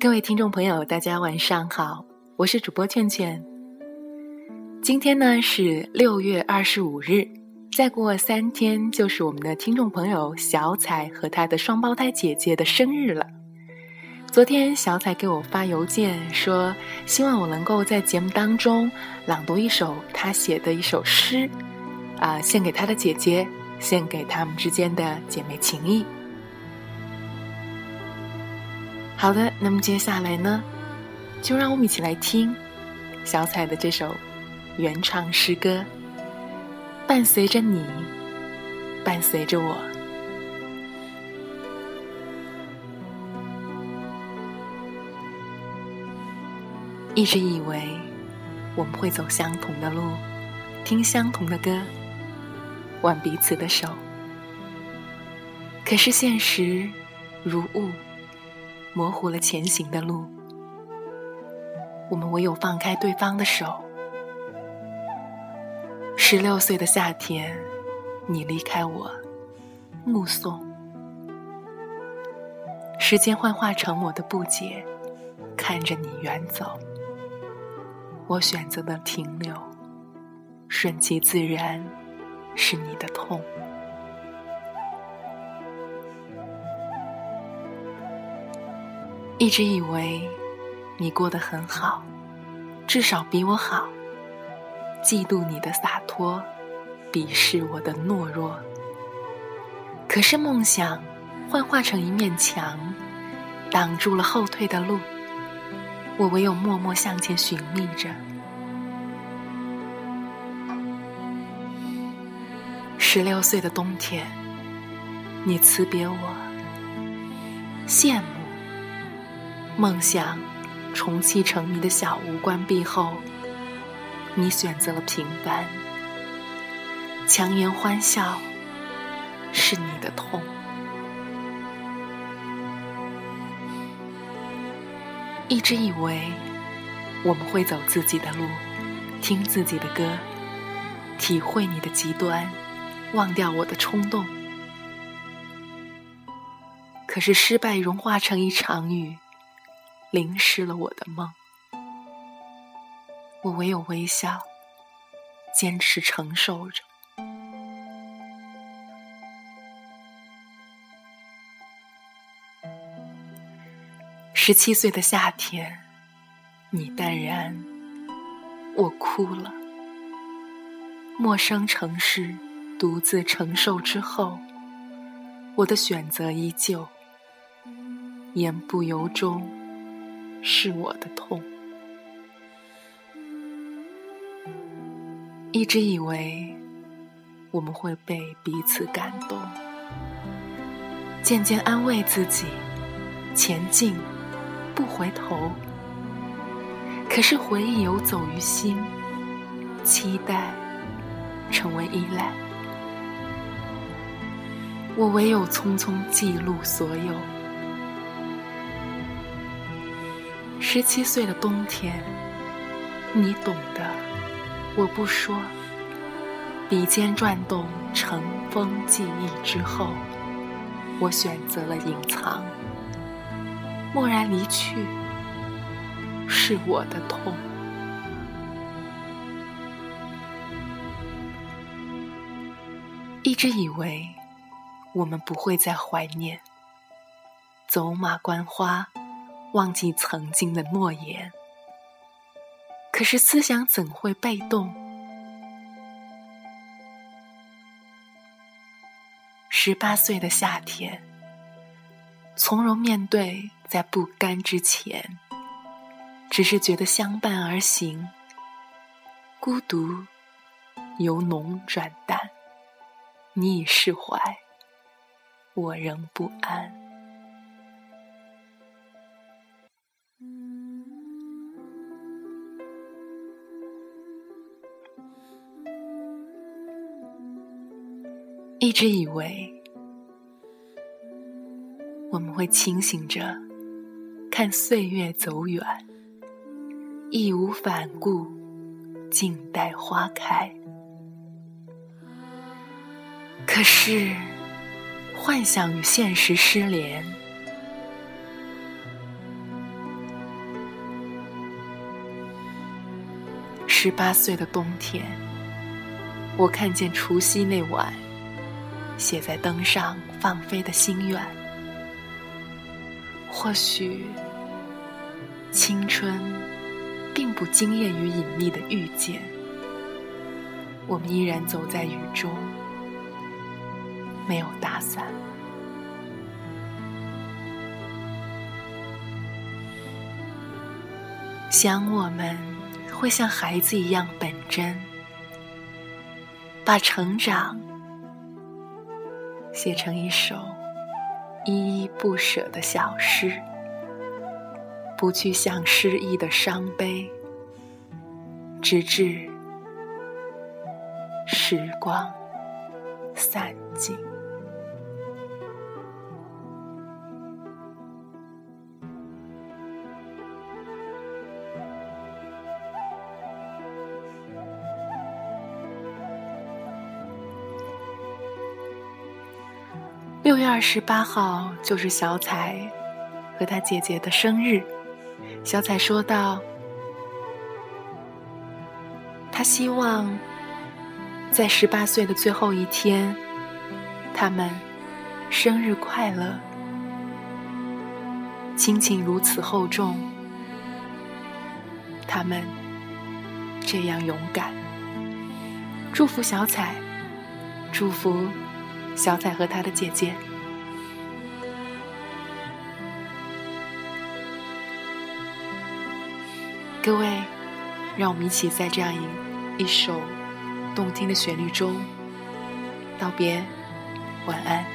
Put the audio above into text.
各位听众朋友，大家晚上好，我是主播劝劝。今天呢是六月二十五日，再过三天就是我们的听众朋友小彩和她的双胞胎姐姐的生日了。昨天小彩给我发邮件说，希望我能够在节目当中朗读一首她写的一首诗，啊，献给她的姐姐，献给他们之间的姐妹情谊。好的，那么接下来呢，就让我们一起来听小彩的这首原唱诗歌，伴随着你，伴随着我。一直以为我们会走相同的路，听相同的歌，挽彼此的手，可是现实如雾。模糊了前行的路，我们唯有放开对方的手。十六岁的夏天，你离开我，目送时间幻化成我的不解，看着你远走。我选择了停留，顺其自然，是你的痛。一直以为你过得很好，至少比我好。嫉妒你的洒脱，鄙视我的懦弱。可是梦想幻化成一面墙，挡住了后退的路。我唯有默默向前寻觅着。十六岁的冬天，你辞别我，羡慕。梦想重启成谜的小屋关闭后，你选择了平凡。强颜欢笑是你的痛。一直以为我们会走自己的路，听自己的歌，体会你的极端，忘掉我的冲动。可是失败融化成一场雨。淋湿了我的梦，我唯有微笑，坚持承受着。十七岁的夏天，你淡然，我哭了。陌生城市，独自承受之后，我的选择依旧，言不由衷。是我的痛，一直以为我们会被彼此感动，渐渐安慰自己，前进不回头。可是回忆游走于心，期待成为依赖，我唯有匆匆记录所有。十七岁的冬天，你懂的，我不说。笔尖转动尘封记忆之后，我选择了隐藏。蓦然离去，是我的痛。一直以为我们不会再怀念，走马观花。忘记曾经的诺言，可是思想怎会被动？十八岁的夏天，从容面对，在不甘之前，只是觉得相伴而行，孤独由浓转淡，你已释怀，我仍不安。一直以为我们会清醒着看岁月走远，义无反顾，静待花开。可是，幻想与现实失联。十八岁的冬天，我看见除夕那晚写在灯上放飞的心愿。或许，青春并不惊艳于隐秘的遇见。我们依然走在雨中，没有打伞。想我们会像孩子一样本真，把成长写成一首依依不舍的小诗，不去想失意的伤悲，直至。时光散尽。六月二十八号就是小彩和他姐姐的生日。小彩说道：“他希望。”在十八岁的最后一天，他们生日快乐，亲情如此厚重，他们这样勇敢。祝福小彩，祝福小彩和她的姐姐。各位，让我们一起在这样一一首。动听的旋律中，道别，晚安。